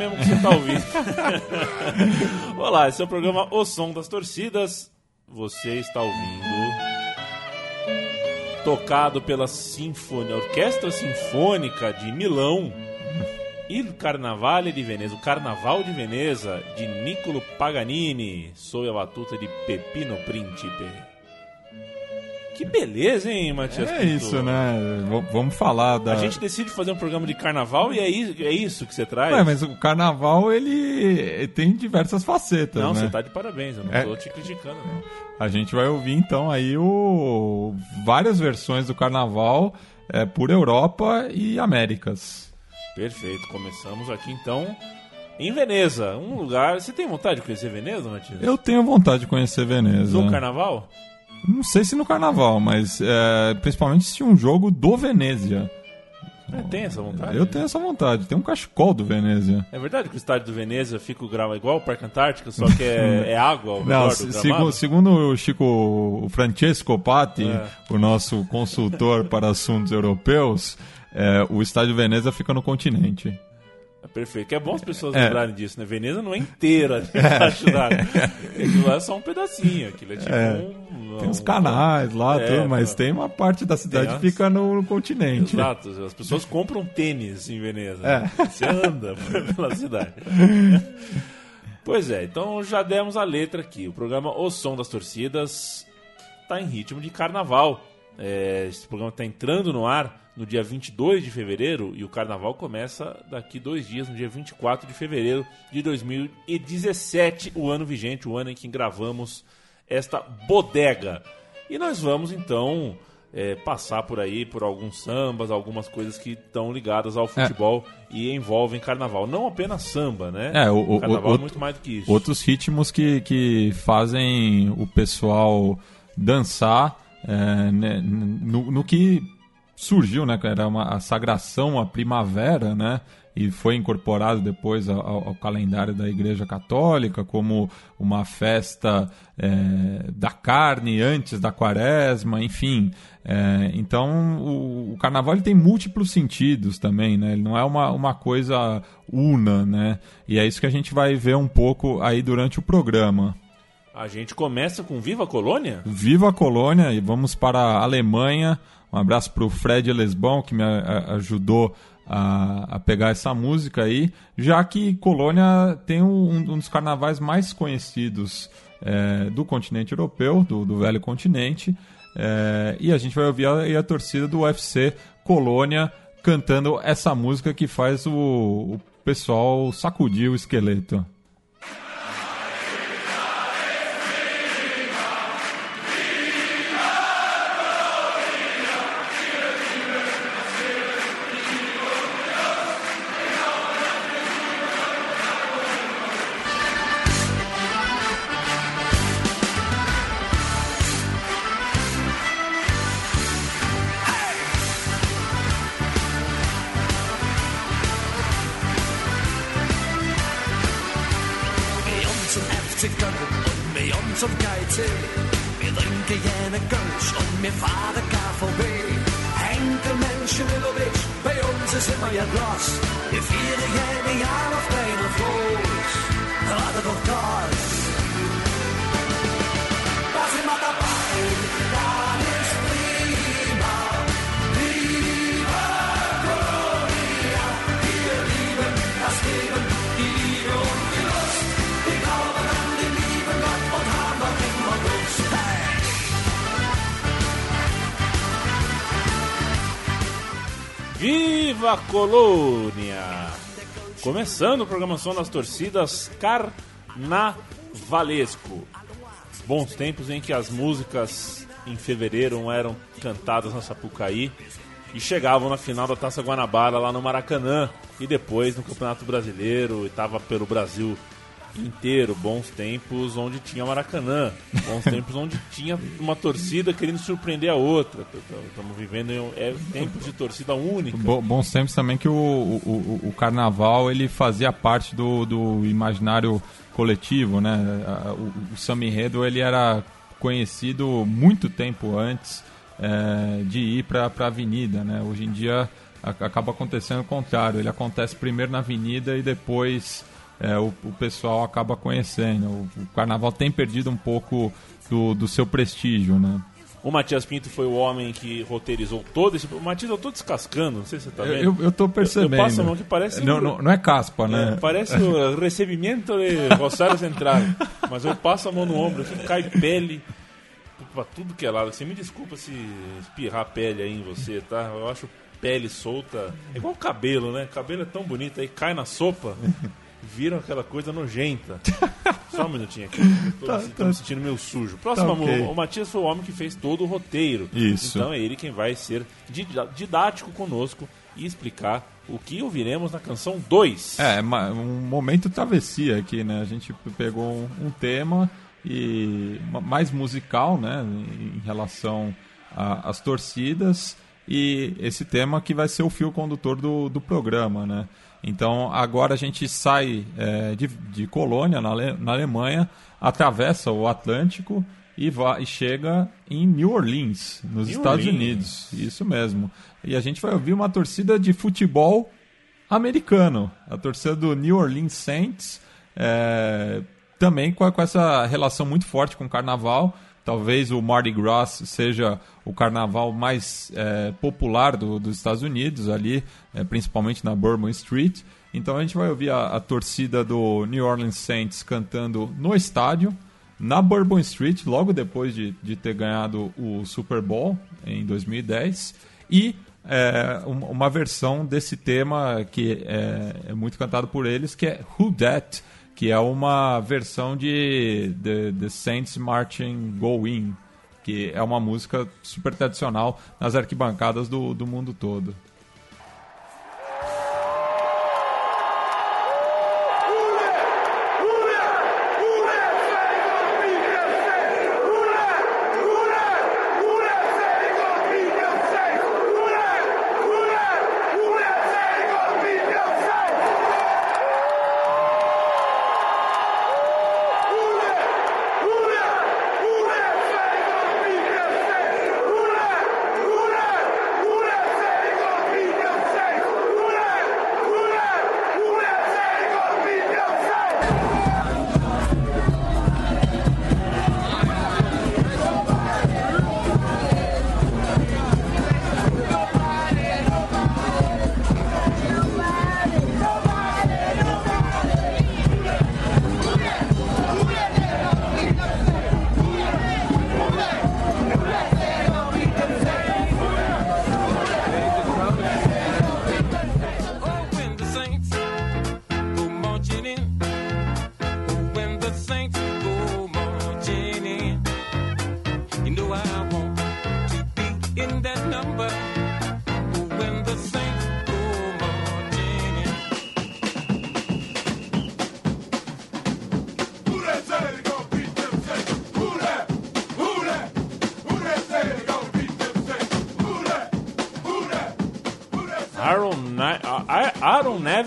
mesmo que você tá ouvindo. Olá, esse é o programa O Som das Torcidas. Você está ouvindo. Tocado pela Sinfonia, Orquestra Sinfônica de Milão. Il Carnavale di Veneza, o Carnaval de Veneza, de Niccolo Paganini, sob a batuta de Pepino Príncipe. Que beleza, hein, Matias? É Pinto? isso, né? V- vamos falar da. A gente decide fazer um programa de carnaval e é isso, é isso que você traz? Ué, mas o carnaval ele tem diversas facetas, Não, né? você tá de parabéns, eu não É. tô te criticando, não. A gente vai ouvir então aí o várias versões do carnaval é, por Europa e Américas. Perfeito, começamos aqui então em Veneza, um lugar. Você tem vontade de conhecer Veneza, Matias? Eu tenho vontade de conhecer Veneza. Do carnaval? Não sei se no carnaval, mas é, principalmente se um jogo do Venezia. É, tem essa vontade? Eu tenho essa vontade. Tem um cachecol do Venezia. É verdade que o estádio do Veneza fica o grau igual ao Parque Antártica, só que é, é água ao Não, segu- segundo o Chico o Francesco Patti, É. o nosso consultor para assuntos europeus, é, o estádio Veneza fica no continente. É perfeito. Que é bom as pessoas É. lembrarem disso, né? Veneza não é inteira debaixo d'água. Aquilo lá é só um pedacinho. Aquilo é tipo É. um. Tem uns um- canais lá, É, tudo, mas tá. tem uma parte da cidade que as- fica no, no continente. Exato, as pessoas compram tênis em Veneza. É. né? Você anda pela cidade. Pois é, então já demos a letra aqui. O programa O Som das Torcidas está em ritmo de carnaval. É, esse programa está entrando no ar no dia 22 de fevereiro e o carnaval começa daqui dois dias, no dia 24 de fevereiro de 2017, o ano vigente, o ano em que gravamos esta bodega. E nós vamos então é, passar por aí por alguns sambas, algumas coisas que estão ligadas ao futebol e envolvem carnaval. Não apenas samba, né? É, o- o- carnaval o- é muito mais do que isso. Outros ritmos que, que fazem o pessoal dançar é, né, no, no que surgiu, né? Era uma, a sagração, a primavera, né? E foi incorporado depois ao, ao- calendário da Igreja Católica como uma festa é, da carne antes da quaresma, enfim. É, então o, o carnaval tem múltiplos sentidos também, né? Ele não é uma, uma coisa una, né? E é isso que a gente vai ver um pouco aí durante o programa. A gente começa com Viva Colônia? Viva Colônia e vamos para a Alemanha. Um abraço para o Fred Lesbão, que me ajudou a, a pegar essa música aí, já que Colônia tem um, um dos carnavais mais conhecidos é, do continente europeu, do, do velho continente. É, e a gente vai ouvir a, a torcida do UFC Colônia cantando essa música que faz o, o pessoal sacudir o esqueleto. Viva Colônia! Começando a programação das torcidas carnavalesco. Bons tempos em que as músicas em fevereiro eram cantadas na Sapucaí e chegavam na final da Taça Guanabara lá no Maracanã e depois no Campeonato Brasileiro e estava pelo Brasil inteiro. Bons tempos onde tinha Maracanã, bons tempos onde tinha uma torcida querendo surpreender a outra. Estamos vivendo em é, tempos de torcida única. Bo- bons tempos também que o, o, o- carnaval ele fazia parte do, do imaginário coletivo, né? O, o samba enredo ele era conhecido muito tempo antes é, de ir para a avenida, né? Hoje em dia acaba acontecendo o contrário. Ele acontece primeiro na avenida e depois é, o, o pessoal acaba conhecendo. O, o carnaval tem perdido um pouco do, do seu prestígio, né? O Matias Pinto foi o homem que roteirizou todo esse. O Matias, eu tô descascando, não sei se você tá Eu, vendo. eu, eu tô percebendo. Eu passo a mão que parece- Não, não, não é caspa, É, né? parece o recebimento de Rosário Central. Mas eu passo a mão no ombro aqui, cai pele pra tudo que é lado. Você me desculpa se espirrar pele aí em você, tá? Eu acho pele solta. É igual cabelo, né? Cabelo é tão bonito aí, cai na sopa, vira aquela coisa nojenta. Só um minutinho aqui. Tô, Tá, tá. me sentindo meio sujo. Próximo, Tá ok. o, o Matias foi o homem que fez todo o roteiro. Isso. Então é ele quem vai ser didático conosco e explicar o que ouviremos na canção 2. É, um momento travessia aqui, né? A gente pegou um, um tema e ma- mais musical, né? Em relação às torcidas e esse tema que vai ser o fio condutor do, do programa, né? Então agora a gente sai é, de, de Colônia, na, Ale- na Alemanha, atravessa o Atlântico e, vai, e chega em New Orleans, nos New Estados Orleans. Unidos. Isso mesmo. E a gente vai ouvir uma torcida de futebol americano, a torcida do New Orleans Saints, é, também com, com essa relação muito forte com o carnaval. Talvez o Mardi Gras seja o carnaval mais é, popular do- dos Estados Unidos, ali, é, principalmente na Bourbon Street. Então a gente vai ouvir a, a torcida do New Orleans Saints cantando no estádio, na Bourbon Street, logo depois de, de ter ganhado o Super Bowl em 2010. E é, um- uma versão desse tema que é, é muito cantado por eles, que é Who Dat, que é uma versão de The, The Saints Marching Go In, que é uma música super tradicional nas arquibancadas do, do mundo todo.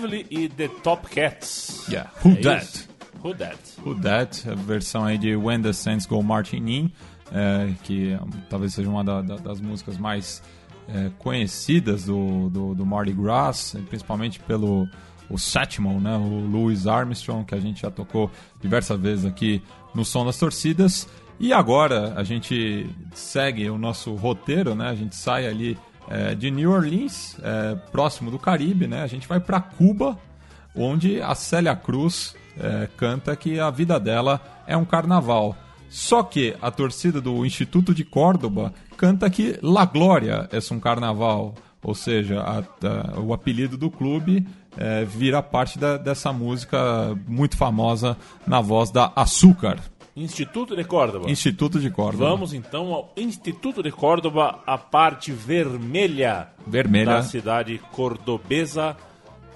Neville e The Top Cats. Yeah. Who É Dat? isso? Who That? Who That, a versão aí de When the Saints Go Marching In, é, que talvez seja uma da- da- das músicas mais é, conhecidas do, do, do Mardi Gras, principalmente pelo o sétimo, né, o Louis Armstrong, que a gente já tocou diversas vezes aqui no Som das Torcidas. E agora a gente segue o nosso roteiro, né, a gente sai ali é, de New Orleans, é, próximo do Caribe, né, a gente vai para Cuba, onde a Célia Cruz eh, canta que a vida dela é um carnaval. Só que a torcida do Instituto de Córdoba canta que La Glória é um carnaval. Ou seja, a- a- o apelido do clube eh, vira parte da- dessa música muito famosa na voz da Açúcar, Instituto de Córdoba. Instituto de Córdoba. Vamos então ao Instituto de Córdoba, a parte vermelha, Vermelha. da cidade cordobesa,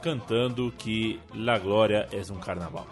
cantando que La Glória é um carnaval.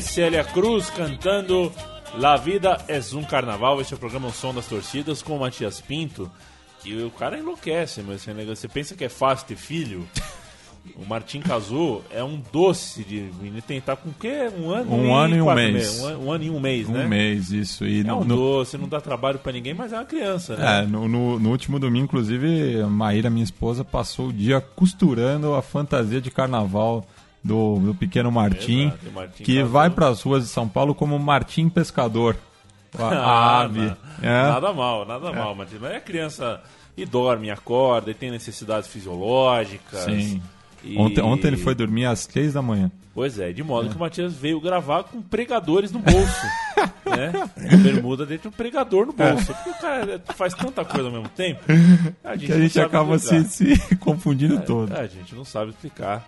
Célia Cruz cantando La Vida é um Carnaval. Esse é o programa O Som das Torcidas com o Matias Pinto. Que o cara enlouquece, mas esse negócio. Você pensa que é fácil ter filho? O Martim Cazu é um doce de menino. Tem tá com o quê? Um ano Um ano e um quatro mês. meses. Um, um ano e um mês, Um né? mês, isso. E É no, um no- doce, não dá trabalho pra ninguém, mas é uma criança, né? É, no, no- no último domingo, inclusive, a Maíra, minha esposa, passou o dia costurando a fantasia de carnaval do, do pequeno Martim, Exato, Martim que Cazu. vai para as ruas de São Paulo como Martim Pescador. A, a ave. É. Nada mal, nada mal, Martim. Mas é criança e dorme, acorda, e tem necessidades fisiológicas. Sim. E- Ontem, ontem ele foi dormir às três da manhã. Pois é, de modo que o Matias veio gravar com pregadores no bolso. né? Bermuda dele tem um pregador no bolso. Porque o cara faz tanta coisa ao mesmo tempo. A gente Que a gente acaba se, se confundindo todo. É, a gente não sabe explicar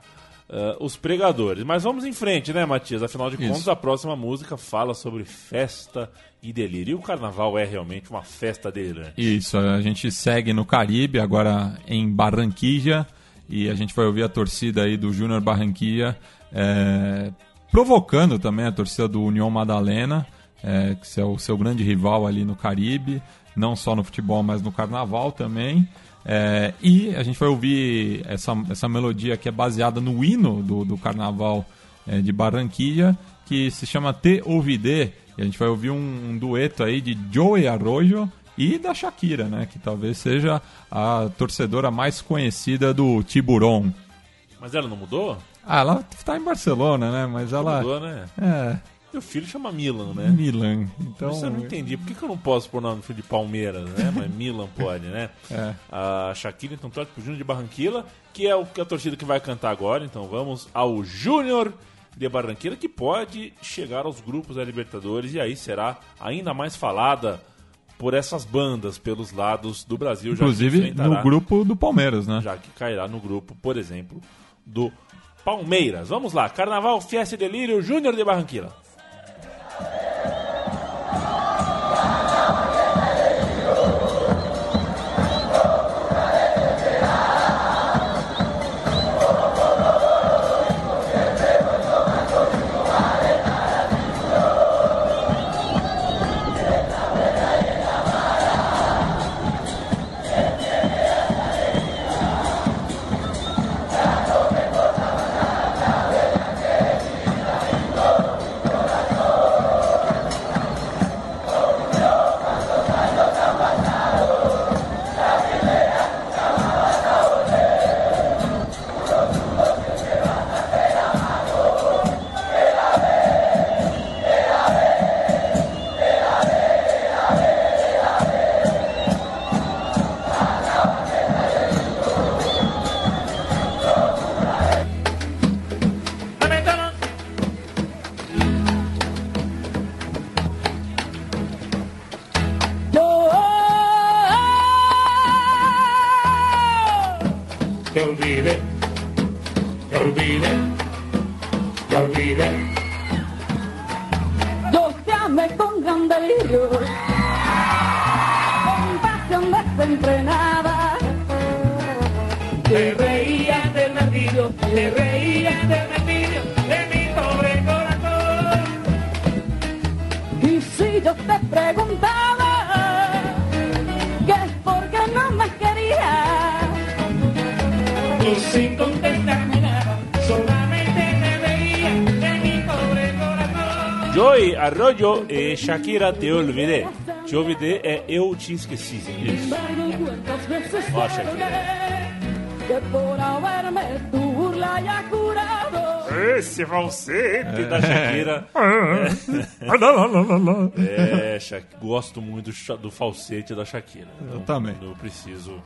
ah, os pregadores. Mas vamos em frente, né, Matias? Afinal de Isso. contas, a próxima música fala sobre festa e delírio. E o carnaval é realmente uma festa delirante. Isso, a gente segue no Caribe, agora em Barranquilla, e a gente vai ouvir a torcida aí do Júnior Barranquilla, é, provocando também a torcida do União Madalena, é, que é o seu grande rival ali no Caribe, não só no futebol, mas no carnaval também. É, e a gente vai ouvir essa, essa melodia que é baseada no hino do, do carnaval é, de Barranquilla, que se chama Te Ouvidé, e a gente vai ouvir um, um dueto aí de Joey Arroyo e da Shakira, né? Que talvez seja a torcedora mais conhecida do Tiburon. Mas ela não mudou? Ah, ela tá em Barcelona, né? Mas ela. Mudou, né? É, Meu filho chama Milan, né? Milan. Então. Isso eu não entendi. Por que, que eu não posso pôr o nome do filho de Palmeiras, né? Mas Milan pode, né? É. A Shakira então torce pro Júnior de Barranquilla, que é o que a torcida que vai cantar agora. Então vamos ao Júnior de Barranquilla, que pode chegar aos grupos da Libertadores e aí será ainda mais falada por essas bandas pelos lados do Brasil. Inclusive no grupo do Palmeiras, né? já que cairá no grupo, por exemplo, do Palmeiras. Vamos lá, Carnaval, Fiesta e Delírio, Júnior de Barranquilla. E Shakira Te Olvidé. Te Olvidé é Eu Te Esqueci. Isso. Ó, Shakira. rogué que por haberme tu burla haya curado. Esse falsete da Shakira. É, Sha- gosto muito do, falsete da Shakira. Eu também. Eu preciso.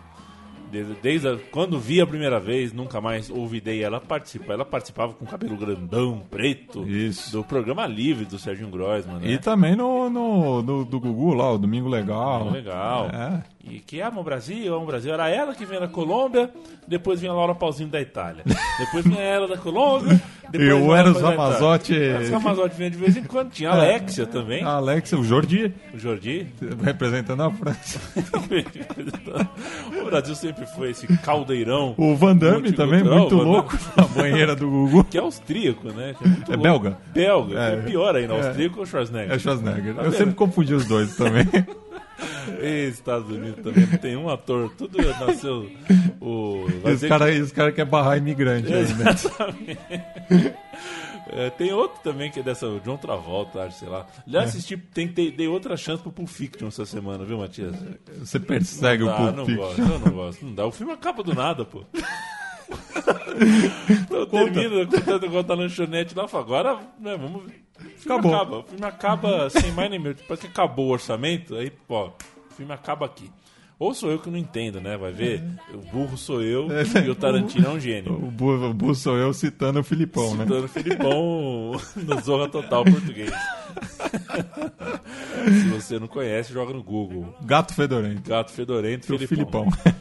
Desde, desde a- quando vi a primeira vez, nunca mais ouvidei ela participar. Ela participava com cabelo grandão, preto, Isso. do programa livre do Serginho Groisman, né? E também no, no, no- do Gugu lá, o Domingo Legal. Legal. É. E que ama o Brasil, ama o Brasil. Era ela que vinha da Colômbia, depois vinha a Laura Pauzinho da Itália. Depois vinha ela da Colômbia, depois E o vinha a Eros Laura Pauzinho da Ramazotti- Itália. Eros Ramazotti vinha de vez em quando. Tinha a Alexia também, A Alex, o Jordi, o Jordi. representando a França. o Brasil sempre foi esse caldeirão. O Van Damme também, muito louco, na banheira do Google. Que é austríaco, né? Que é É belga. Belga. É. É, pior ainda, austríaco ou Schwarzenegger? É Schwarzenegger. Tá Eu sempre confundi os dois também. E Estados Unidos também tem um ator, tudo nasceu. O, os caras os cara querem barrar imigrante que- ainda. Exatamente. É, tem outro também que é dessa, o John Travolta, acho, sei lá. Já assisti, tem, tem, dei outra chance pro Pulp Fiction essa semana, viu, Matias? Você persegue Não o dá, Pulp não Fiction. gosto, eu não gosto. Não dá. O filme acaba do nada, pô. então termina contando igual da lanchonete lá, fala, agora, né, vamos. O filme Acabou. acaba. O filme acaba sem mais nem menos. Parece que acabou o orçamento, aí, pô, o filme acaba aqui. Ou sou eu que não entendo, né? Vai ver? O burro sou eu e o Tarantino é um gênio. O Bu, o Bu sou eu citando o Filipão, né? Citando Filipão no Zorra Total português. Se você não conhece, joga no Google. Gato Fedorento. Gato Fedorento, O Filipão. Filipão.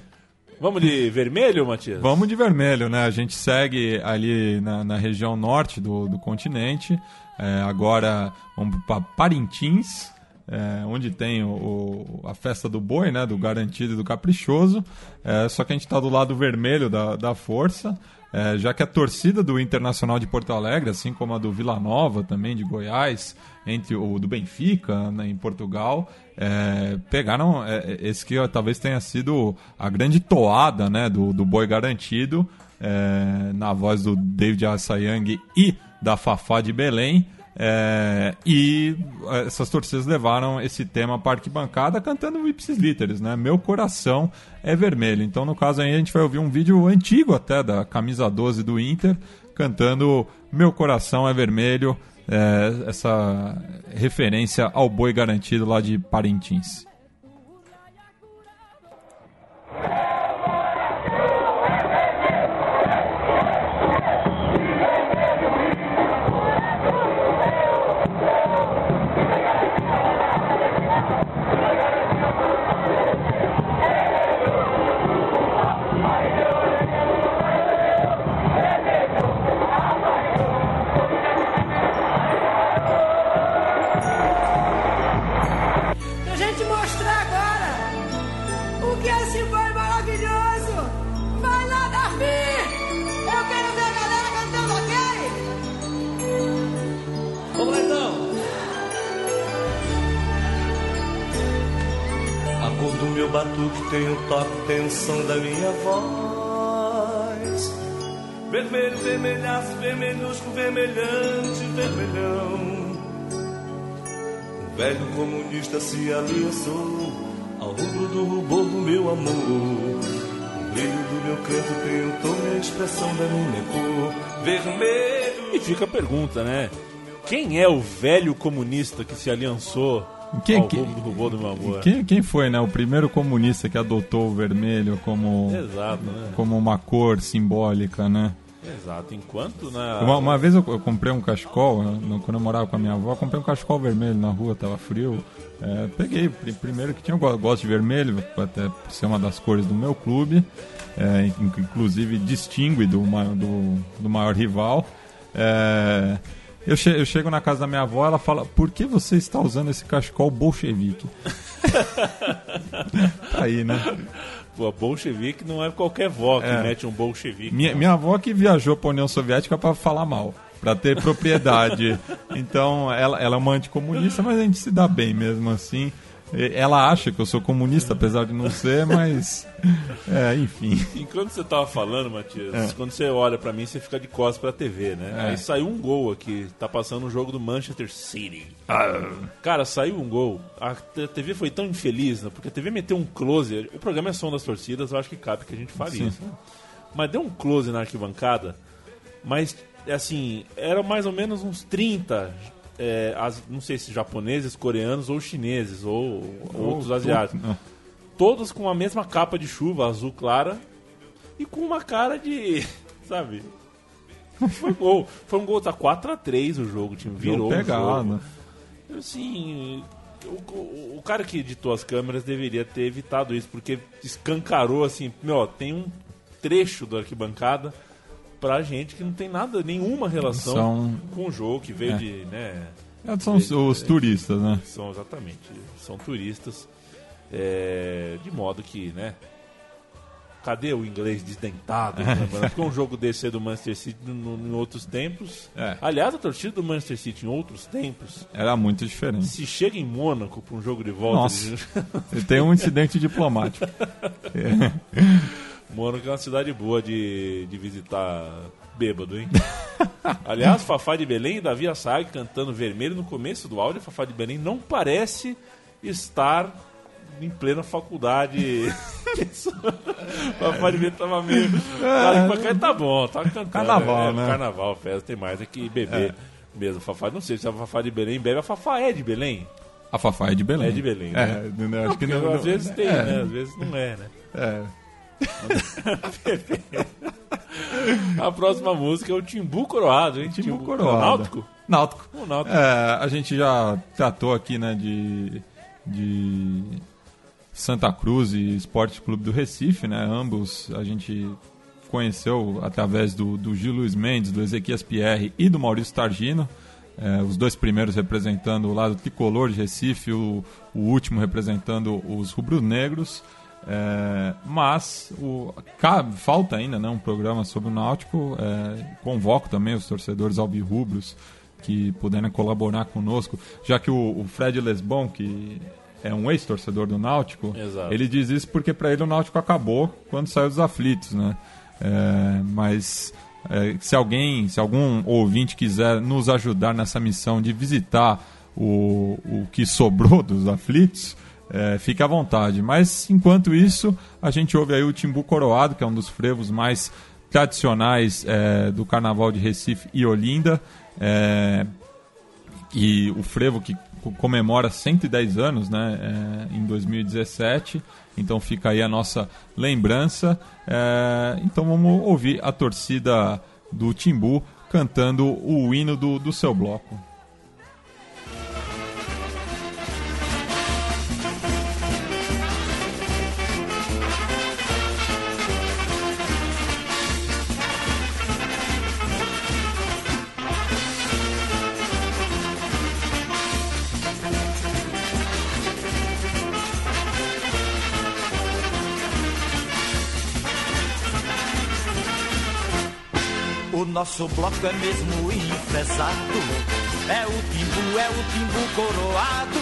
Vamos de vermelho, Matias? Vamos de vermelho, né? A gente segue ali na, na região norte do, do continente. É, agora vamos para Parintins, é, onde tem o, a festa do boi, né? Do garantido e do caprichoso. É, só que a gente está do lado vermelho da, da força. é, já que a torcida do Internacional de Porto Alegre, assim como a do Vila Nova também de Goiás, entre o do Benfica né, em Portugal, é, pegaram é, esse que talvez tenha sido a grande toada né, do, do boi garantido, é, na voz do David Assayang e da Fafá de Belém. É, e é, essas torcidas levaram esse tema para a arquibancada cantando Ipsis Literis, né? Meu coração é vermelho. Então, no caso aí, a gente vai ouvir um vídeo antigo até da camisa 12 do Inter, cantando Meu coração é vermelho, é, essa referência ao boi garantido lá de Parintins. Batuque tem o toque, tem o som da minha voz. Vermelho, vermelhaço, vermelhusco, vermelhante, vermelhão. O velho comunista se aliançou ao rubro do rubor do meu amor. O brilho do meu canto e a expressão da minha cor. Vermelho. E fica a pergunta, né? Quem é o velho comunista que se aliançou Quem- quem-? Quem, quem foi, né? O primeiro comunista que adotou o vermelho como, Exato, né? como uma cor simbólica, né? Exato. Enquanto na. Uma, uma vez eu, eu comprei um cachecol, né, quando eu morava com a minha avó, eu comprei um cachecol vermelho na rua, tava frio. É, peguei, pri- primeiro que tinha, eu go- gosto de vermelho, até por ser uma das cores do meu clube, é, in- inclusive distingue do, do, do maior rival. É, eu, che- eu chego na casa da minha avó, ela fala: Por que você está usando esse cachecol bolchevique? Tá aí, né? Pô, bolchevique não é qualquer vó que É. mete um bolchevique. Minha, minha avó que viajou para a União Soviética para falar mal, para ter propriedade. então, ela, ela é uma anticomunista, mas a gente se dá bem mesmo assim. Ela acha que eu sou comunista, apesar de não ser, mas. É, enfim. Enquanto você tava falando, Matias, É. quando você olha pra mim, você fica de costas pra TV, né? É. Aí saiu um gol aqui, tá passando um jogo do Manchester City. Ah. Cara, saiu um gol. A TV foi tão infeliz, né? Porque a TV meteu um close. O programa é som das torcidas, eu acho que cabe que a gente fale Sim. isso. né? Mas deu um close na arquibancada, mas assim, eram mais ou menos uns 30. É, as- não sei se japoneses, coreanos ou chineses, ou, outros asiáticos todos com a mesma capa de chuva azul clara e com uma cara de. Sabe? Foi gol. Foi um gol, tá 4x3 o jogo, o time virou. O jogo. Assim. o, o- o cara que editou as câmeras deveria ter evitado isso, porque escancarou assim, meu, tem um trecho da arquibancada pra gente que não tem nada, nenhuma relação São- com o jogo, que veio É. de, né, É, São os, os turistas, né? são exatamente, são turistas, é, de modo que, né, cadê o inglês desdentado? Porque um jogo desse é do Manchester City no- em outros tempos. É. Aliás, a torcida do Manchester City em outros tempos, Era muito diferente. se chega em Mônaco pra um jogo de volta, Nossa. de- Tem um incidente diplomático. Mônaco é uma cidade boa de, de visitar bêbado, hein? Aliás, Fafá de Belém e Davi Assag cantando vermelho no começo do áudio. Fafá de Belém não parece estar em plena faculdade. Fafá de Belém tava meio. Cá tá bom, tá cantando. Carnaval, é, né? Carnaval, festa, tem mais é que beber mesmo. Fafá, não sei se a Fafá de Belém bebe. A Fafá é de Belém? A Fafá é de Belém. É de Belém, né? É, não, acho que Porque não, às vezes tem, é, né? Às vezes não é, né? É. A próxima música é o Timbu Coroado, hein? Timbu Coroado. Náutico? Náutico. O Náutico. É, a gente já tratou aqui, né, de, de Santa Cruz e Esporte Clube do Recife, né? Ambos a gente conheceu através do, do Gil Luiz Mendes, do Ezequias Pierre e do Maurício Targino. É, os dois primeiros representando o lado tricolor de Recife, o, o último representando os rubro-negros. É, mas o, falta ainda né, um programa sobre o Náutico. É, convoco também os torcedores alvirrubros que puderem colaborar conosco, já que o, o Fred Lesbon, que é um ex-torcedor do Náutico, Exato. ele diz isso porque para ele o Náutico acabou quando saiu dos aflitos, né? É, mas é, se alguém, se algum ouvinte quiser nos ajudar nessa missão de visitar o, o que sobrou dos aflitos, é, fique à vontade. Mas enquanto isso, a gente ouve aí o Timbu Coroado, que é um dos frevos mais tradicionais é, do Carnaval de Recife e Olinda. É, e o frevo que co- comemora 110 anos né, é, em 2017. Então fica aí a nossa lembrança. É, então vamos ouvir a torcida do Timbu cantando o hino do, do seu bloco. Nosso bloco é mesmo enfesado. É o timbu, é o timbu coroado.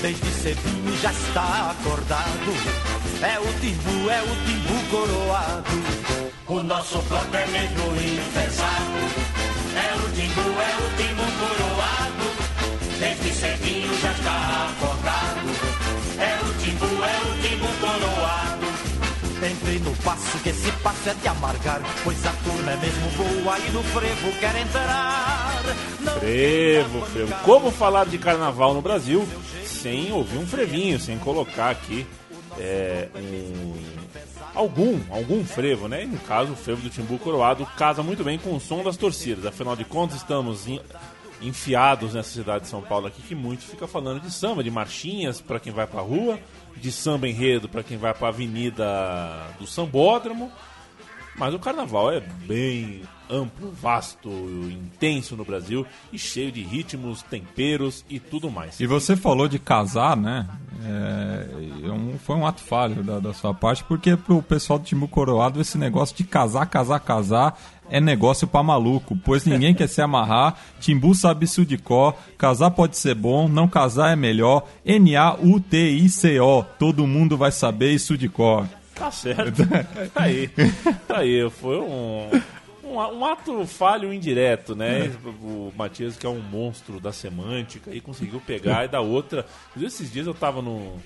Desde cedinho já está acordado. É o timbu, é o timbu coroado. O nosso bloco é mesmo enfesado. É o timbu, é o timbu coroado. Desde cedinho já está acordado. Entrei no passo que esse passo é de amargar Pois a turma é mesmo boa e no frevo quer entrar Não Frevo, frevo. Como falar de carnaval no Brasil sem ouvir um frevinho, sem colocar aqui é, um, algum, algum frevo, né? E no caso, o frevo do Timbu Coroado casa muito bem com o som das torcidas. Afinal de contas, estamos em- enfiados nessa cidade de São Paulo aqui que muito fica falando de samba, de marchinhas para quem vai pra rua, de samba enredo para quem vai pra avenida do Sambódromo. Mas o carnaval é bem amplo, vasto, intenso no Brasil e cheio de ritmos, temperos e tudo mais. E você falou de casar, né? É, é um- foi um ato falho da, da sua parte, porque pro pessoal do Timbu Coroado esse negócio de casar, casar, casar é negócio pra maluco, pois ninguém quer se amarrar, Timbu sabe isso de cor, casar pode ser bom, não casar é melhor, N-A-U-T-I-C-O, todo mundo vai saber isso de cor. Tá certo. Tá aí. Tá aí. Foi um, um, um ato falho indireto, né? O Matias, que é um monstro da semântica, aí conseguiu pegar e da outra. Esses dias eu tava num,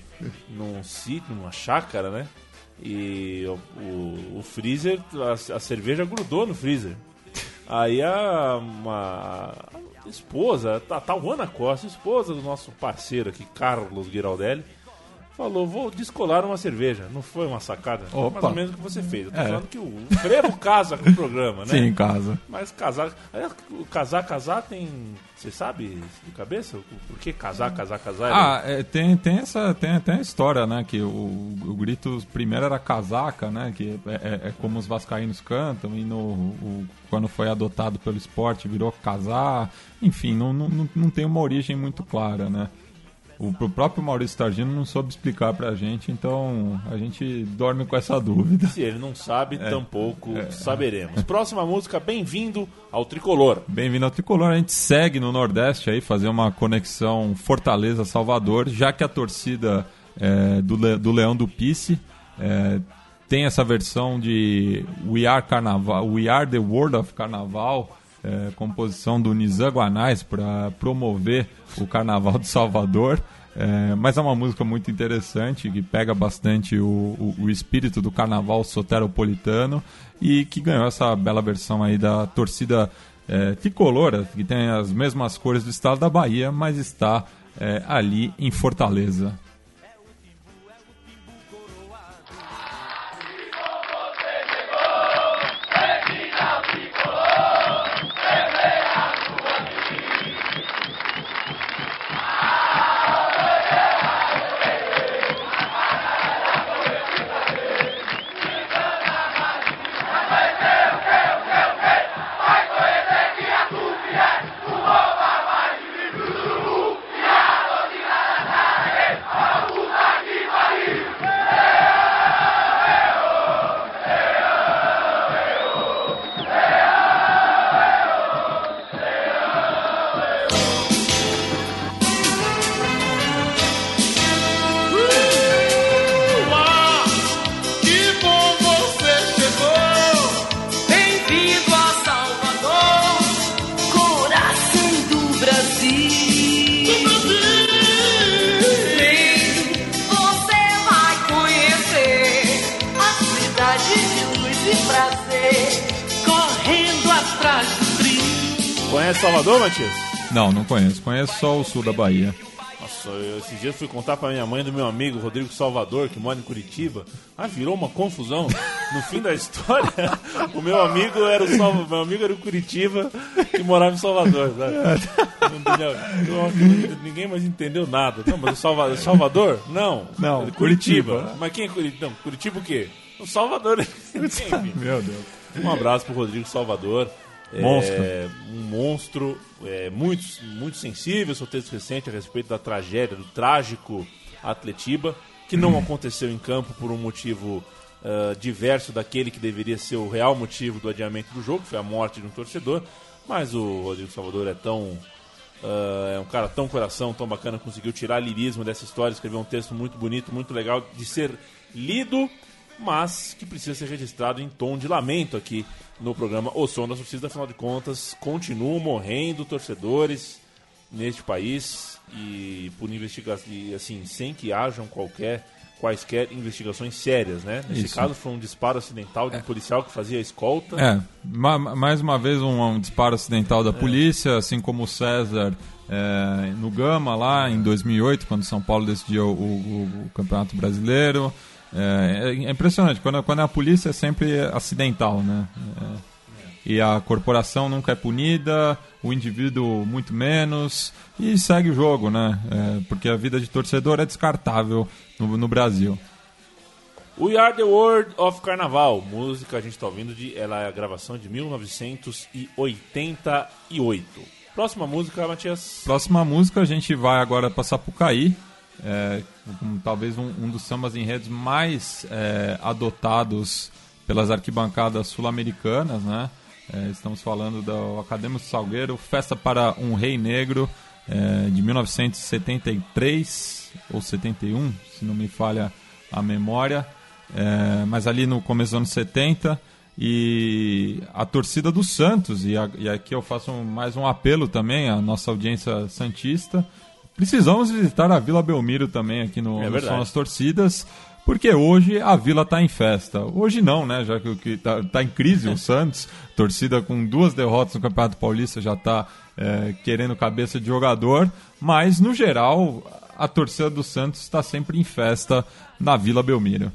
num sítio, numa chácara, né? E o, o, o freezer, a, a cerveja grudou no freezer. Aí a, uma a esposa, a Tawana Costa, esposa do nosso parceiro aqui, Carlos Giraldelli, falou vou descolar uma cerveja. Não foi uma sacada? Opa. mais ou menos o que você fez. Eu tô É. falando que o frevo casa com o programa, né? Sim, casa. Mas casar, é, o casar, casar tem, você sabe de cabeça? Por que casar, casar, casar? Ah, é, tem, tem essa tem, tem a história, né? Que o, o grito primeiro era casaca, né? Que é, é- é como os vascaínos cantam e no, o- quando foi adotado pelo esporte virou casar. Enfim, não, não- não tem uma origem muito clara, né? O, próprio Maurício Targino não soube explicar pra gente, então a gente dorme com essa dúvida. Se ele não sabe, É. tampouco saberemos. Próxima música, bem-vindo ao Tricolor. Bem-vindo ao Tricolor. A gente segue no Nordeste aí, fazer uma conexão Fortaleza-Salvador, já que a torcida é, do, Le- do Leão do Pice é, tem essa versão de We Are Carnaval, We Are the World of Carnaval, é, composição do Nizam Guanais para promover o Carnaval de Salvador. É, mas é uma música muito interessante que pega bastante o, o, o espírito do carnaval soteropolitano e que ganhou essa bela versão aí da torcida é, tricolora, que tem as mesmas cores do estado da Bahia, mas está é, ali em Fortaleza. Sul da Bahia. Nossa, eu, esses dias fui contar pra minha mãe do meu amigo Rodrigo Salvador, que mora em Curitiba. Ah, virou uma confusão. No fim da história, o meu amigo era o Salva, meu amigo era o Curitiba que morava em Salvador, sabe? Não, Ninguém mais entendeu nada. Não, mas o Salva- Salvador? Não. Não, É Curitiba. Mas quem é Curitiba? Não, Curitiba o quê? O Salvador. Meu Deus. Um abraço pro Rodrigo Salvador. Monstro. É, um monstro, é, muito, muito sensível, seu texto recente a respeito da tragédia, do trágico Atletiba, que não aconteceu em campo por um motivo ah, diverso daquele que deveria ser o real motivo do adiamento do jogo, que foi a morte de um torcedor. Mas o Rodrigo Salvador é tão. ah, é um cara tão coração, tão bacana, conseguiu tirar lirismo dessa história, escreveu um texto muito bonito, muito legal de ser lido mas que precisa ser registrado em tom de lamento aqui no programa O Som da Torcida. Afinal de contas, continuam morrendo torcedores neste país e por investigação, assim, sem que hajam qualquer quaisquer investigações sérias, né? Nesse Isso. caso foi um disparo acidental de um policial que fazia escolta. É, ma- mais uma vez um, um disparo acidental da polícia, assim como o César é, no Gama lá em 2008, quando São Paulo decidiu o, o- o Campeonato Brasileiro. É, é impressionante, quando, quando é a polícia é sempre acidental, né? É, e a corporação nunca é punida, o indivíduo muito menos, e segue o jogo, né? É, porque a vida de torcedor é descartável no, no Brasil. We Are the World of Carnaval, música a gente está ouvindo de, ela é a gravação de 1988. Próxima música, Matias. Próxima música a gente vai agora para Sapucaí, é, com talvez um, um dos sambas enredos mais é, adotados pelas arquibancadas sul-americanas, né? É, estamos falando do Acadêmico Salgueiro, Festa para um Rei Negro, é, de 1973 ou 71, se não me falha a memória, é, mas ali no começo dos anos 70 e a torcida do Santos, e, a- e aqui eu faço um- mais um apelo também à nossa audiência santista. Precisamos visitar a Vila Belmiro também aqui no, É no. Som das Torcidas, porque hoje a Vila está em festa. Hoje não, né? Já que que tá, em crise o Santos, torcida com duas derrotas no Campeonato Paulista já está querendo cabeça de jogador, mas no geral a torcida do Santos está sempre em festa na Vila Belmiro.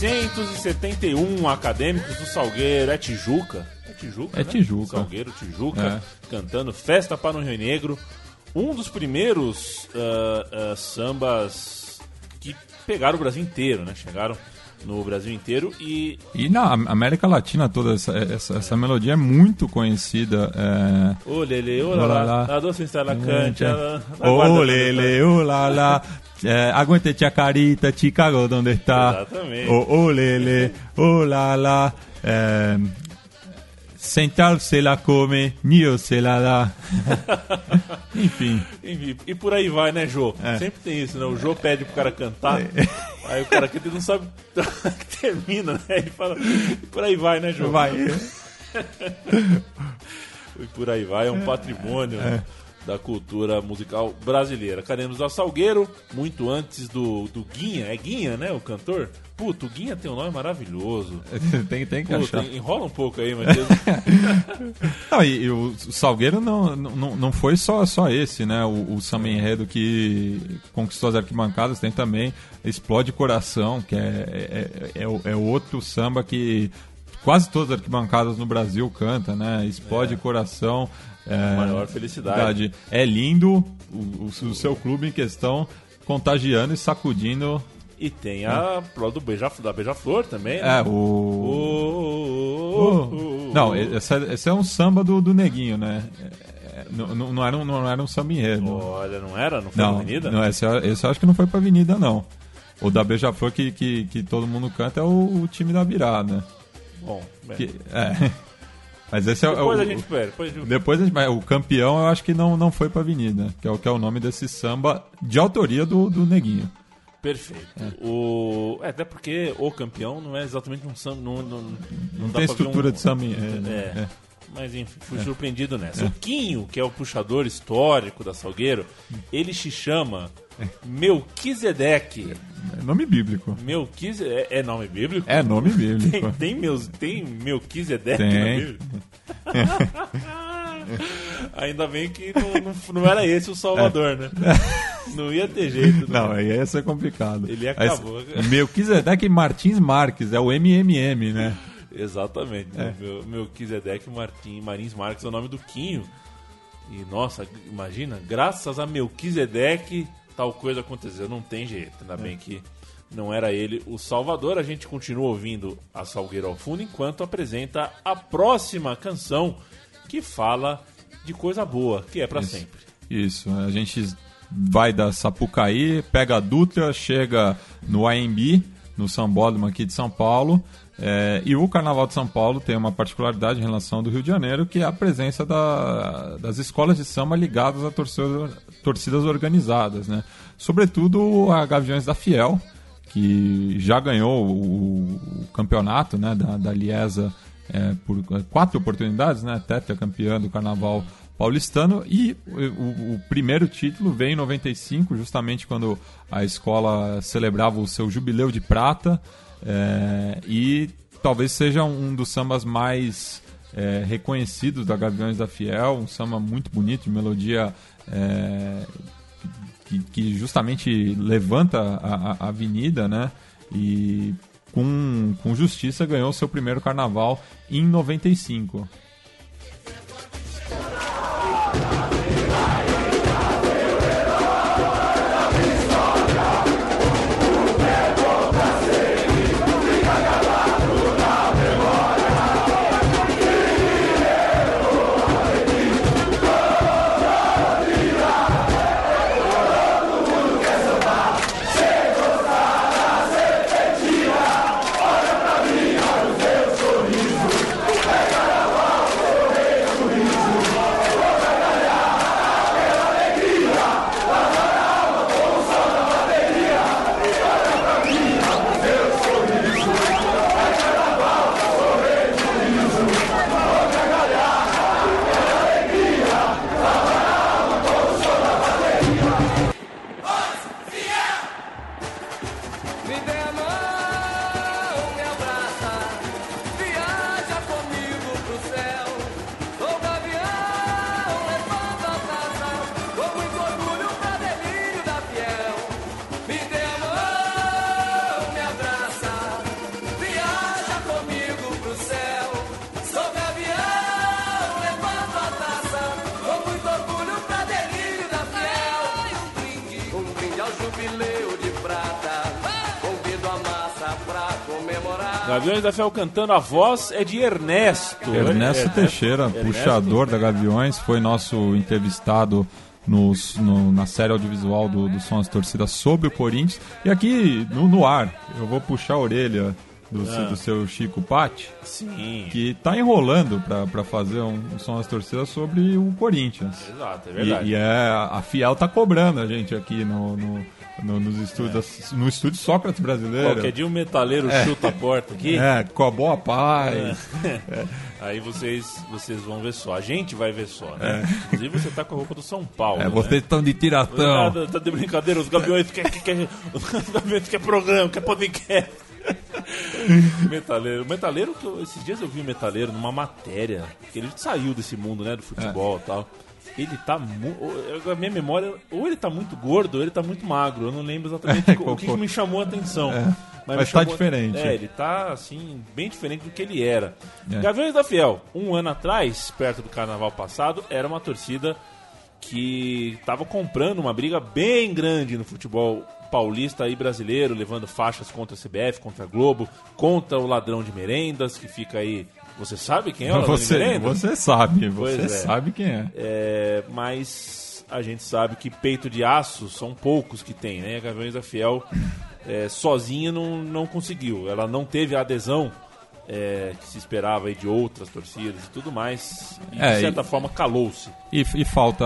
1971, Acadêmicos do Salgueiro, é Tijuca. É Tijuca, É né? Tijuca. Salgueiro, Tijuca, cantando Festa para o Rio Negro. Um dos primeiros ah, ah, sambas que pegaram o Brasil inteiro, né? Chegaram no Brasil inteiro e E na América Latina toda, essa, essa, essa melodia é muito conhecida. É... Ô, Lele, ô, Olá, lá, lá. lá, a doce está na cante, ela- Ô, É, aguente a carita, Chicago, onde está? Exatamente. Ô, ô, lele, ô, lá, lá. É, sentar se la come, mio se la dá. Enfim. E por aí vai, né, Jô? É. Sempre tem isso, né? O Jô pede pro cara cantar, aí o cara que não sabe que termina, né? Ele fala, e por aí vai, né, Jô? Vai. E por aí vai, é um patrimônio da cultura musical brasileira. Cademos da Salgueiro, muito antes do, do Guinha, é Guinha, né, o cantor? Puto, o Guinha tem um nome maravilhoso. tem, tem que Puta, achar. enrola um pouco aí, Matheus. Não, e, e o Salgueiro não, não, não foi só, só esse, né? O, o samba enredo que conquistou as arquibancadas tem também Explode Coração, que é, é, é, o- é outro samba que quase todas as arquibancadas no Brasil cantam, né? Explode Coração. É, Maior felicidade. É lindo o, o- o seu clube em questão contagiando e sacudindo. E tem a prova do Beija, da Beija-Flor também, né? É, o. Não, esse, é- esse é um samba do, do Neguinho, né? É, Não, não, não era um, não era um samba enredo. Olha, não era? Não foi Não, na Avenida? não esse, eu- esse eu acho que não foi pra Avenida, não. O da Beija-Flor que, que, que todo mundo canta é o, o time da virada. Bom, é. Que- é. Mas esse é, é depois o. a gente espera. Depois de... Depois a gente, mas o campeão eu acho que não, não foi pra Avenida, que é o que é o nome desse samba de autoria do, do Neguinho. Perfeito. O... É, até porque o campeão não é exatamente um samba. Não, não, não, Não tem estrutura um- de samba. É, É. é. Mas enfim, fui surpreendido nessa. O Quinho, que é o puxador histórico da Salgueiro, ele se chama Melquisedeque. É nome bíblico. Melquise... É, é nome bíblico? É nome Tem, bíblico. tem, meus, tem Melquisedeque Tem. na Bíblia? Ainda bem que não, não, não era esse o Salvador, né? Não ia ter jeito. né? Não, aí ia ser complicado. Ele acabou. Melquisedeque Martins Marques, é o MMM, né? Exatamente. É. Meu, Melquisedeque Martins, Marins Marques é o nome do Quinho. E, nossa, imagina, graças a Melquisedeque, tal coisa aconteceu. Não tem jeito. Ainda bem que não era ele o Salvador. A gente continua ouvindo a Salgueiro ao fundo enquanto apresenta a próxima canção que fala de coisa boa, que é pra Isso. sempre. Isso, a gente vai da Sapucaí, pega a Dutra, chega no AMB, no Sambódromo aqui de São Paulo. é, e o Carnaval de São Paulo tem uma particularidade em relação ao do Rio de Janeiro, que é a presença da- das escolas de samba ligadas a torcida- torcidas organizadas, né? Sobretudo a Gaviões da Fiel, que já ganhou o, o campeonato né, da, da Liesa é, por quatro oportunidades, né, tetracampeã do Carnaval paulistano, e o, o- primeiro título veio em 95, justamente quando a escola celebrava o seu jubileu de prata, É, e talvez seja um dos sambas mais é, reconhecidos da Gaviões da Fiel, um samba muito bonito, de melodia é, que, que justamente levanta a- a avenida, né? E com, com justiça ganhou seu primeiro carnaval em 95. Thank you. Fiel cantando, a voz é de Ernesto. Ernesto É, Teixeira, Ernesto puxador da Gaviões, foi nosso entrevistado nos- no- na série audiovisual do, do Som das Torcidas sobre o Corinthians. E aqui no, no ar, eu vou puxar a orelha do, Ah. do seu Chico Patti, Sim, que tá enrolando pra fazer um, um Som das Torcidas sobre o Corinthians. exato, é E, verdade. e é, a Fiel tá cobrando a gente aqui no, no, no- nos estúdios, no estúdio Sócrates brasileiro. Qualquer dia um metaleiro chuta a porta aqui. É, com a boa paz. Aí vocês, vocês vão ver só. A gente vai ver só, né? Inclusive você tá com a roupa do São Paulo. É, né? vocês estão de tiratão. Tá, tá de brincadeira, os gaviões quer, quer, quer, quer programa, quer podcast. Metaleiro. Metaleiro, que eu- esses dias eu vi o metaleiro numa matéria, que ele saiu desse mundo, né, do futebol e tal. Ele tá A minha memória, ou ele tá muito gordo, ou ele tá muito magro. Eu não lembro exatamente o que, que me chamou a atenção. Mas me tá diferente. É, ele tá, assim, bem diferente do que ele era. É. Gaviões da Fiel, um ano atrás, perto do carnaval passado, era uma torcida que estava comprando uma briga bem grande no futebol paulista e brasileiro, levando faixas contra a CBF, contra a Globo, contra o ladrão de merendas, que fica aí. Você sabe quem é o ladrão de Você, merendas? você sabe, Pois você é. sabe quem é. É, mas a gente sabe que peito de aço são poucos que tem, né? A Gaviões da Fiel é, sozinha não, não conseguiu. Ela não teve a adesão é, que se esperava aí de outras torcidas e tudo mais. E, É, de certa e- forma calou-se. E, e falta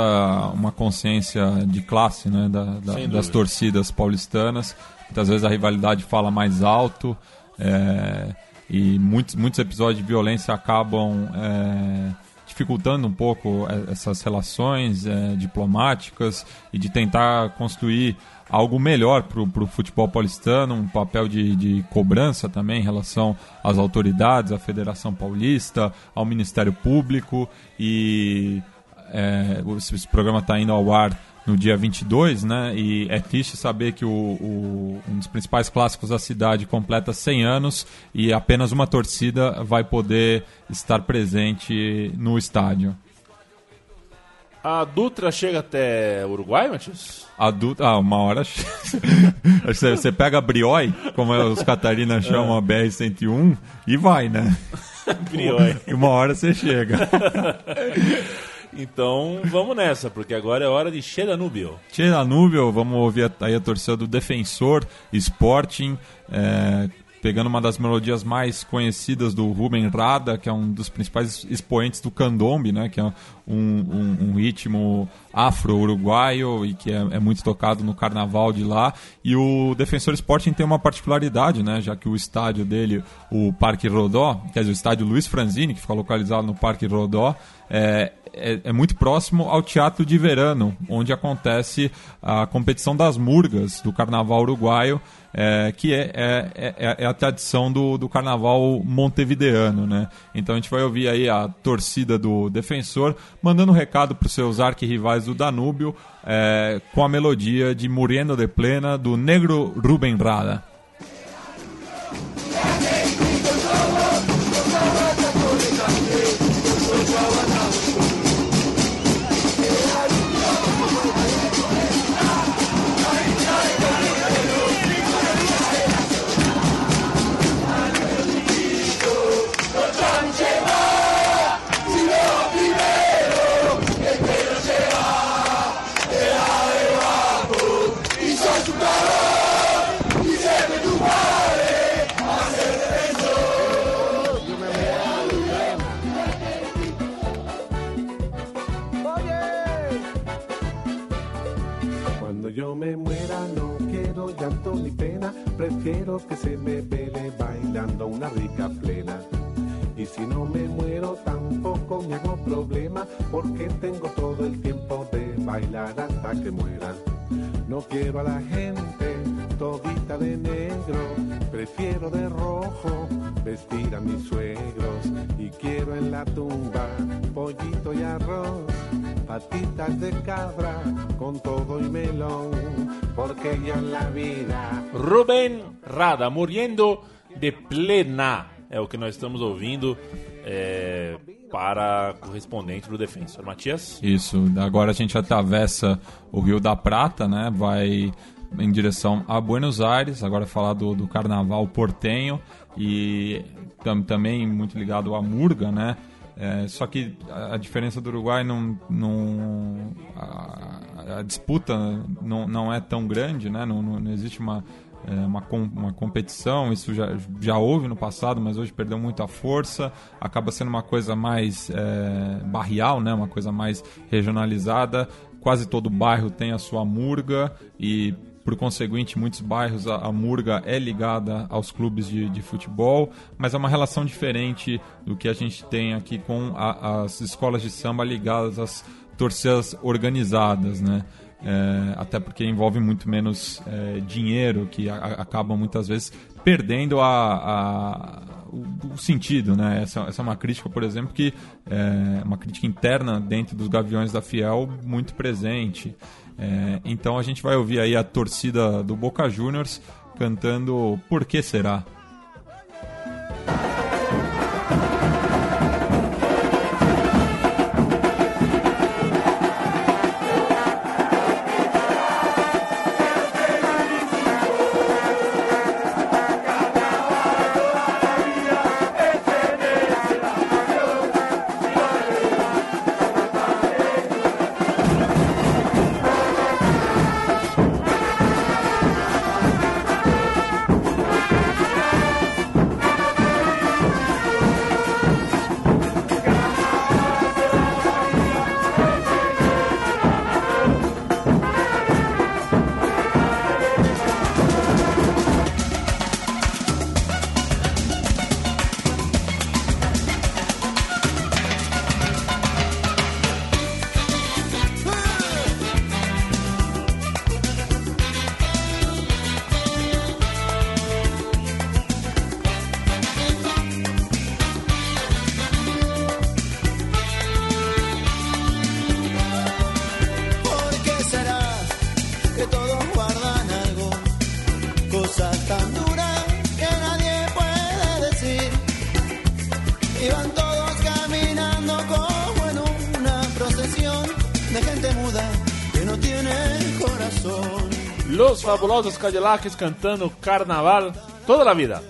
uma consciência de classe né, da- da- das torcidas paulistanas. Muitas vezes a rivalidade fala mais alto é, e muitos, muitos episódios de violência acabam é, dificultando um pouco é, essas relações é, diplomáticas e de tentar construir algo melhor para o futebol paulistano, um papel de, de cobrança também em relação às autoridades, à Federação Paulista, ao Ministério Público e é, esse, programa está indo ao ar no dia 22, né? E é triste saber que o, o- um dos principais clássicos da cidade completa 100 anos e apenas uma torcida vai poder estar presente no estádio. A Dutra chega até Uruguai, Matias? Adulto, ah, uma hora. Você, pega a Brioi, como os catarinas chamam a BR-101, e vai, né? Brioi. E uma hora você chega. Então vamos nessa, porque agora é hora de Cheira Nubio. Tchê Danúbio, vamos ouvir aí a torcida do Defensor Sporting, é, pegando uma das melodias mais conhecidas do Ruben Rada, que é um dos principais expoentes do candombe, né, que é um, um- um ritmo afro-uruguaio e que é, é muito tocado no carnaval de lá. E o Defensor Sporting tem uma particularidade, né, já que o estádio dele, o Parque Rodó, quer dizer, o estádio Luiz Franzini, que fica localizado no Parque Rodó, é, é, é muito próximo ao Teatro de Verano, onde acontece a competição das murgas do Carnaval Uruguaio, é, que é, é, é, é a tradição do, do Carnaval montevideano, né? Então a gente vai ouvir aí a torcida do Defensor mandando um recado para os seus arquirrivais do Danúbio é, com a melodia de Muriendo de Plena do Negro Rubem Rada. Prefiero que se me vele bailando una rica plena. Y si no me muero tampoco me hago problema, porque tengo todo el tiempo de bailar hasta que muera. No quiero a la gente todita de negro, prefiero de rojo vestir a mis suegros. Y quiero en la tumba pollito y arroz, patitas de cabra con todo y melón, porque yo en la vida Rubem Rada, Muriendo de Plena. É o que nós estamos ouvindo é, para correspondente do Defensor. Matias? Isso, agora a gente atravessa o Rio da Prata, né? Vai em direção a Buenos Aires, agora falar do, do carnaval portenho e tam, também muito ligado à Murga, né? É, só que a, a diferença do Uruguai não, não a, a disputa não, não é tão grande, né? Não, não, não existe uma é, uma, com- uma competição, isso já, já houve no passado, mas hoje perdeu muito a força, acaba sendo uma coisa mais é, barrial, né? uma coisa mais regionalizada. Quase todo bairro tem a sua murga e, por conseguinte, muitos bairros a, a murga é ligada aos clubes de, de futebol, mas é uma relação diferente do que a gente tem aqui com a- as escolas de samba ligadas às torcidas organizadas, né? É, até porque envolve muito menos é, dinheiro, que a- muitas vezes perdendo a, a- o, o sentido, né? Essa, essa é uma crítica, por exemplo, que é uma crítica interna dentro dos Gaviões da Fiel muito presente. É, então a gente vai ouvir aí a torcida do Boca Juniors cantando Por que será? Los fabulosos Cadillacs cantando Carnaval toda a vida.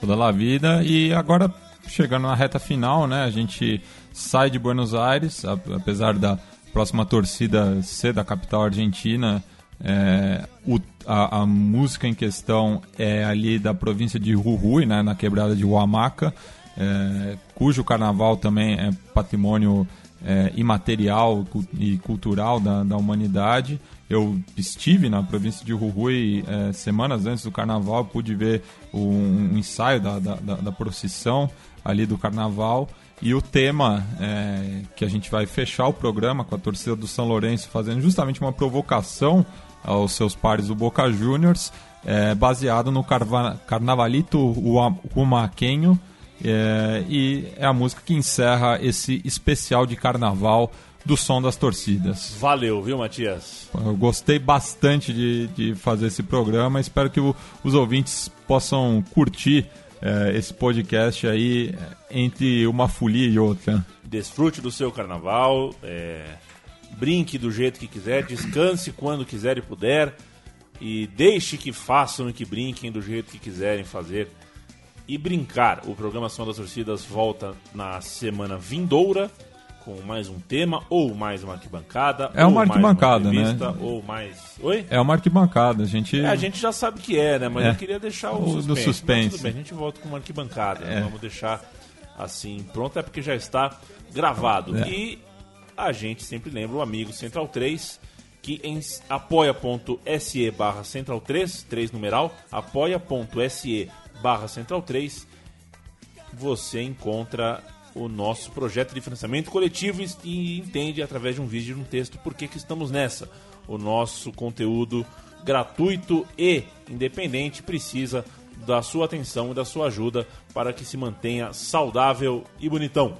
toda a vida. E agora, chegando na reta final, né? A gente sai de Buenos Aires, apesar da próxima torcida ser da capital argentina. é, o- a, a música em questão é ali da província de Jujuy, né, na quebrada de Huamaca, é, cujo carnaval também é patrimônio é, imaterial e cultural da, da humanidade. Eu estive na província de Jujuy é, semanas antes do carnaval, pude ver um, um ensaio da, da, da- procissão ali do carnaval. E o tema é, que a gente vai fechar o programa com a torcida do São Lourenço fazendo justamente uma provocação aos seus pares do Boca Juniors, é, baseado no carva- Carnavalito Humaquenho, é, e é a música que encerra esse especial de carnaval do som das torcidas. Valeu, viu, Matias? Eu gostei bastante de, de fazer esse programa. Espero que o- os ouvintes possam curtir eh, esse podcast aí eh, entre uma folia e outra. Desfrute do seu carnaval, é, brinque do jeito que quiser, descanse quando quiser e puder, e deixe que façam e que brinquem do jeito que quiserem fazer e brincar. O programa Som das Torcidas volta na semana vindoura com mais um tema, ou mais uma arquibancada, É uma mais arquibancada, entrevista, né? Ou mais. Oi? É uma arquibancada. A gente. É, a gente já sabe que é, né? Mas É. eu queria deixar o, O do suspense. suspense. Mas tudo bem, a gente volta com uma arquibancada. É. Vamos deixar assim pronto, é porque já está gravado. É. E a gente sempre lembra o amigo Central 3, que em apoia.se barra Central 3, 3 numeral, apoia.se barra Central 3, você encontra o nosso projeto de financiamento coletivo e- entende através de um vídeo e um texto por que, que estamos nessa. O nosso conteúdo gratuito e independente precisa da sua atenção e da sua ajuda para que se mantenha saudável e bonitão.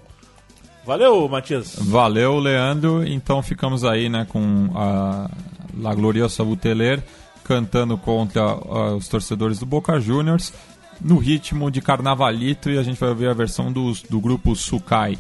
Valeu, Matias. Valeu, Leandro. Então ficamos aí né, com a La Gloriosa Buteler cantando contra ah, os torcedores do Boca Juniors no ritmo de carnavalito e a gente vai ouvir a versão dos, do grupo Sukai.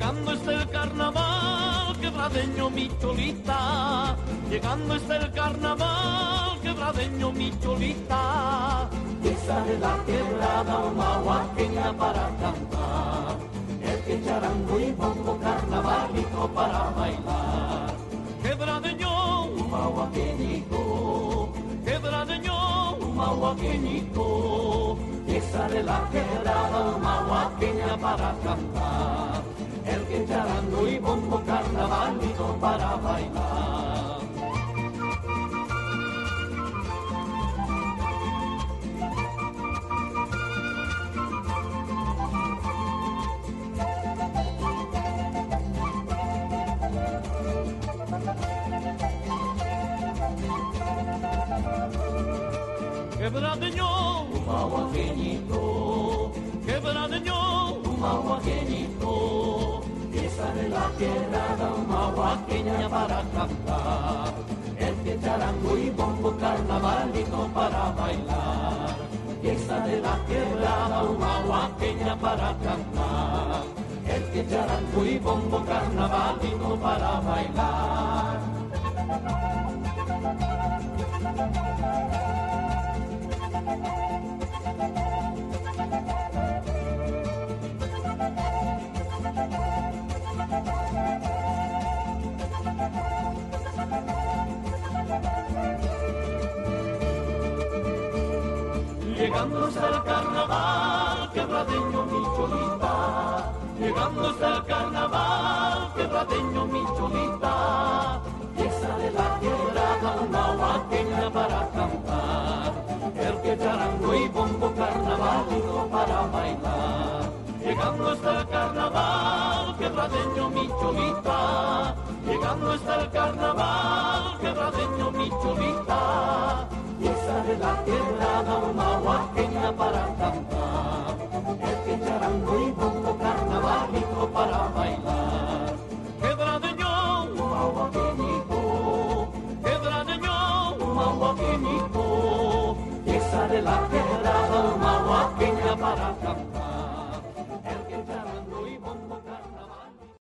Llegando está el carnaval, quebradeño mi cholita. Llegando está el carnaval, quebradeño mi cholita. Y esa de la quebrada una guaqueña para cantar. El que charango y bombo carnavalito para bailar. Quebradeño, un guaqueñito. Quebradeño, un guaqueñito. Y esa de la quebrada una guaqueña para cantar. El que charango y bombo carnavalito para bailar. Quebradeño, un guaqueña para cantar. El charango y bombo carnavalito para bailar. Esa de la quebrada, una guaqueña para cantar. El charango y bombo carnavalito para bailar. Llegando está el carnaval, quebradeño mi cholita. Llegando está el carnaval, quebradeño mi cholita. Esa de la quebrada una guaqueña para cantar. El que charango y bombo carnavalito para bailar. Llegando está el carnaval, quebradeño mi cholita. Llegando está el carnaval, quebradeño mi cholita. Y sale la quebrada una guaqueña para cantar. El que charango y bongo carnavalito para bailar. Quebradeño, una guaqueñito. Quebradeño, una guaqueñito. Y sale la quebrada una guaqueña para cantar.